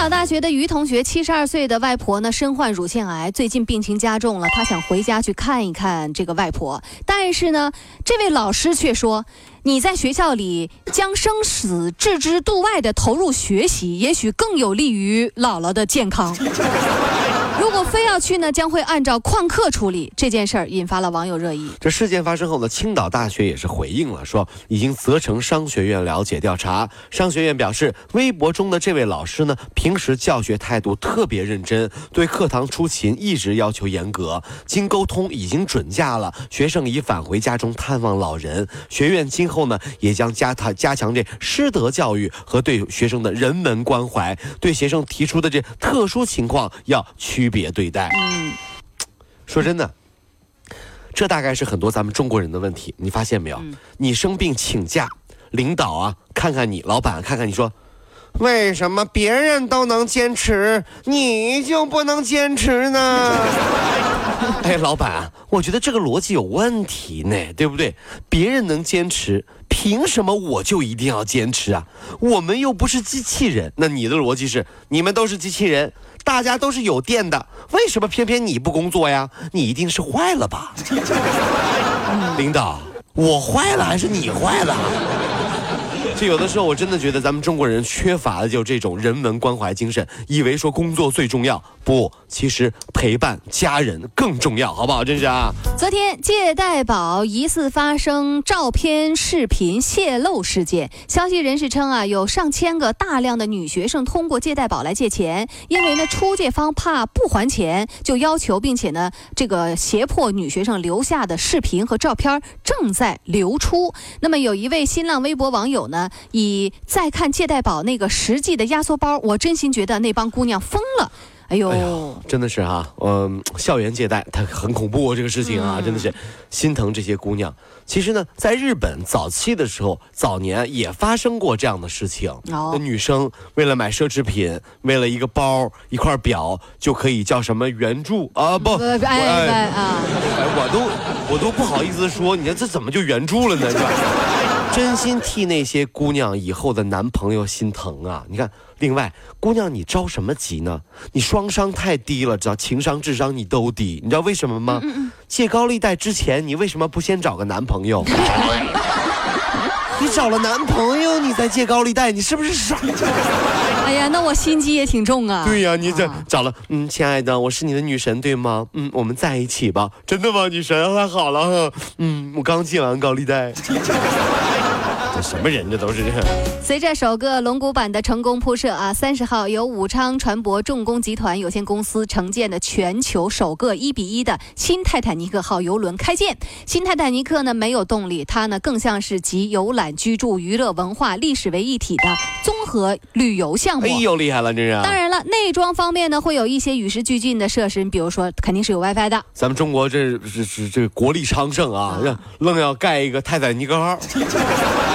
考大学的于同学，七十二岁的外婆呢，身患乳腺癌，最近病情加重了。他想回家去看一看这个外婆，但是呢，这位老师却说：“你在学校里将生死置之度外的投入学习，也许更有利于姥姥的健康。”如果非要去呢，将会按照旷课处理。这件事儿引发了网友热议。这事件发生后呢，青岛大学也是回应了，说已经责成商学院了解调查。商学院表示，微博中的这位老师呢，平时教学态度特别认真，对课堂出勤一直要求严格。经沟通已经准假了，学生已返回家中探望老人。学院今后呢，也将加他加强这师德教育和对学生的人文关怀，对学生提出的这特殊情况要区别。别对待。嗯，说真的，这大概是很多咱们中国人的问题。你发现没有？你生病请假，领导啊看看你，老板看看你说，为什么别人都能坚持，你就不能坚持呢？哎，老板，我觉得这个逻辑有问题呢，对不对？别人能坚持，凭什么我就一定要坚持啊？我们又不是机器人。那你的逻辑是，你们都是机器人。大家都是有电的，为什么偏偏你不工作呀？你一定是坏了吧？领导，我坏了还是你坏了？这有的时候，我真的觉得咱们中国人缺乏的就这种人文关怀精神，以为说工作最重要，不，其实陪伴家人更重要，好不好？真是啊。昨天，借贷宝疑似发生照片、视频泄露事件。消息人士称啊，有上千个大量的女学生通过借贷宝来借钱，因为呢，出借方怕不还钱，就要求并且呢，这个胁迫女学生留下的视频和照片正在流出。那么，有一位新浪微博网友呢。以再看借贷宝那个实际的压缩包，我真心觉得那帮姑娘疯了。哎呦，真的是哈，嗯，校园借贷它很恐怖这个事情啊，真的是心疼这些姑娘。其实呢，在日本早期的时候，早年也发生过这样的事情。那女生为了买奢侈品，为了一个包、一块表，就可以叫什么援助啊？不，哎哎啊！我都我都不好意思说，你看这怎么就援助了呢？真心替那些姑娘以后的男朋友心疼啊！你看，另外，姑娘你着什么急呢？你双商太低了，知道情商、智商你都低，你知道为什么吗？借高利贷之前，你为什么不先找个男朋友？你找了男朋友，你再借高利贷，你是不是傻？哎呀，那我心机也挺重啊。对呀，你这找了，嗯，亲爱的，我是你的女神，对吗？嗯，我们在一起吧。真的吗？女神，太好了。嗯，我刚借完高利贷。什么人？这都是。随着首个龙骨板的成功铺设啊，三十号由武昌船舶重工集团有限公司承建的全球首个一比一的新泰坦尼克号游轮开建。新泰坦尼克呢没有动力，它呢更像是集游览、居住、娱乐、文化、历史为一体的综合旅游项目。哎呦，厉害了，这是。当然了，内装方面呢会有一些与时俱进的设施，你比如说肯定是有 WiFi 的。咱们中国这这这这国力昌盛啊，愣要盖一个泰坦尼克号。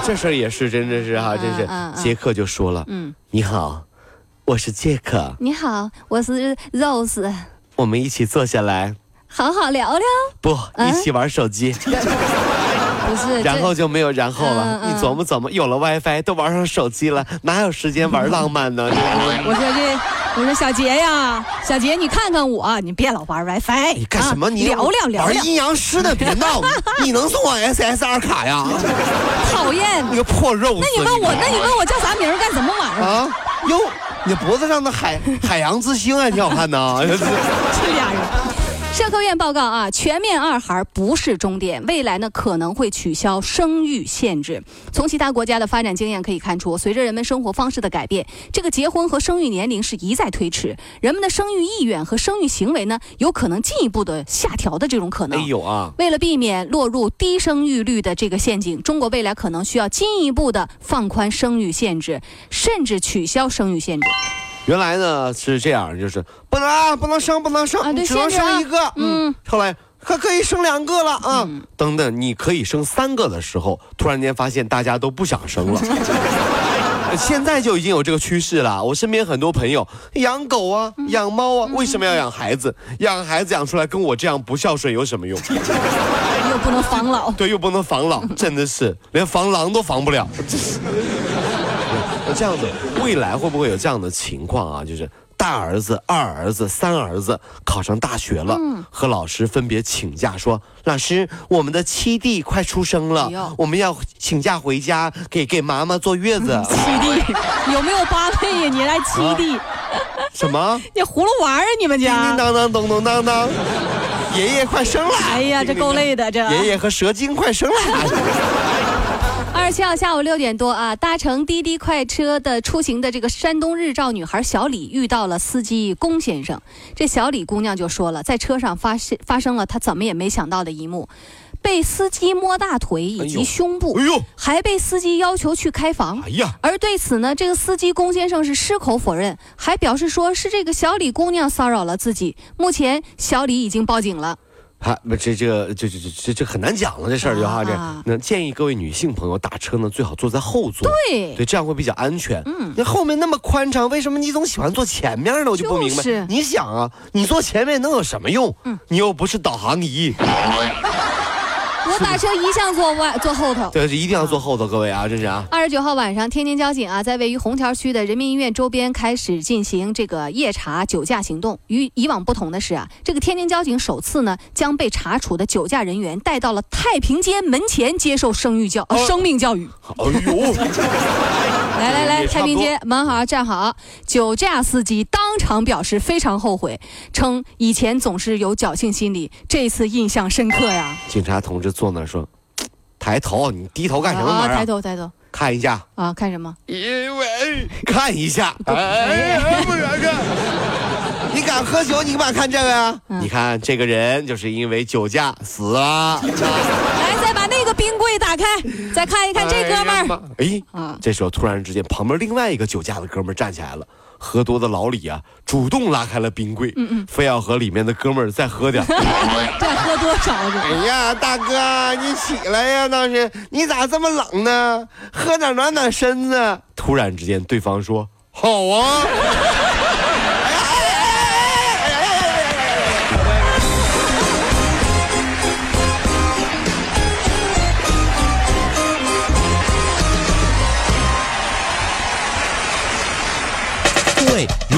这事儿也是，真的是哈，真是。杰克就说了：“嗯，你好，我是杰克。你好，我是 Rose。我们一起坐下来，好好聊聊。不，一起玩手机。不是，然后就没有然后了。你琢磨琢磨，有了 WiFi，都玩上手机了，哪有时间玩浪漫呢？我说这。”我说小杰呀，小杰，你看看我，你别老玩 WiFi，你干什么？你聊聊聊玩阴阳师的，别闹！你能送我 SSR 卡呀？讨厌！你个破肉！那你问我，那你问我叫啥名干什么玩意儿？啊？哟，你脖子上的海海洋之星还挺好看呢。这俩人。社科院报告啊，全面二孩不是终点，未来呢可能会取消生育限制。从其他国家的发展经验可以看出，随着人们生活方式的改变，这个结婚和生育年龄是一再推迟，人们的生育意愿和生育行为呢，有可能进一步的下调的这种可能。哎呦啊！为了避免落入低生育率的这个陷阱，中国未来可能需要进一步的放宽生育限制，甚至取消生育限制。原来呢是这样，就是不能不能生不能生，只能生一个。嗯，后来可可以生两个了啊！等等，你可以生三个的时候，突然间发现大家都不想生了。现在就已经有这个趋势了。我身边很多朋友养狗啊，养猫啊，为什么要养孩子？养孩子养出来跟我这样不孝顺有什么用？又不能防老。对，又不能防老，真的是连防狼都防不了。那这样子，未来会不会有这样的情况啊？就是。大儿子、二儿子、三儿子考上大学了，和老师分别请假说：“老师，我们的七弟快出生了，我们要请假回家给给妈妈坐月子。”七弟 有没有八妹呀？你来七弟？什么？你葫芦娃啊？你们家？叮叮当当，咚咚当当，爷爷快生了！哎呀，这够累的，这爷爷和蛇精快生了。二十七号下午六点多啊，搭乘滴滴快车的出行的这个山东日照女孩小李遇到了司机龚先生。这小李姑娘就说了，在车上发生发生了她怎么也没想到的一幕，被司机摸大腿以及胸部，哎呦，还被司机要求去开房。哎呀，而对此呢，这个司机龚先生是矢口否认，还表示说是这个小李姑娘骚扰了自己。目前小李已经报警了。啊，不，这这个这这这这这很难讲了，这事儿就哈这。那建议各位女性朋友打车呢，最好坐在后座，对对，这样会比较安全。嗯，那后面那么宽敞，为什么你总喜欢坐前面呢？我就不明白。你想啊，你坐前面能有什么用？嗯，你又不是导航仪。我打车一向坐外坐后头，对，是一定要坐后头，各位啊，这是啊。二十九号晚上，天津交警啊，在位于红桥区的人民医院周边开始进行这个夜查酒驾行动。与以往不同的是啊，这个天津交警首次呢，将被查处的酒驾人员带到了太平间门前接受生育教生命教育。哎呦！来 来来，太平间门好站好。酒驾司机当场表示非常后悔，称以前总是有侥幸心理，这次印象深刻呀。警察同志坐那说：“抬头，你低头干什么啊？抬头，抬头，看一下啊，看什么？因为看一下，哎，不远看。你敢喝酒，你干嘛看这个呀？你看这个人就是因为酒驾死了。打开，再看一看这哥们儿。哎，啊，这时候突然之间，旁边另外一个酒驾的哥们儿站起来了。”喝多的老李啊，主动拉开了冰柜，嗯嗯，非要和里面的哥们儿再喝点。再喝多少？哎呀，大哥，你起来呀！当时你咋这么冷呢？喝点暖暖身子。突然之间，对方说：“好啊。”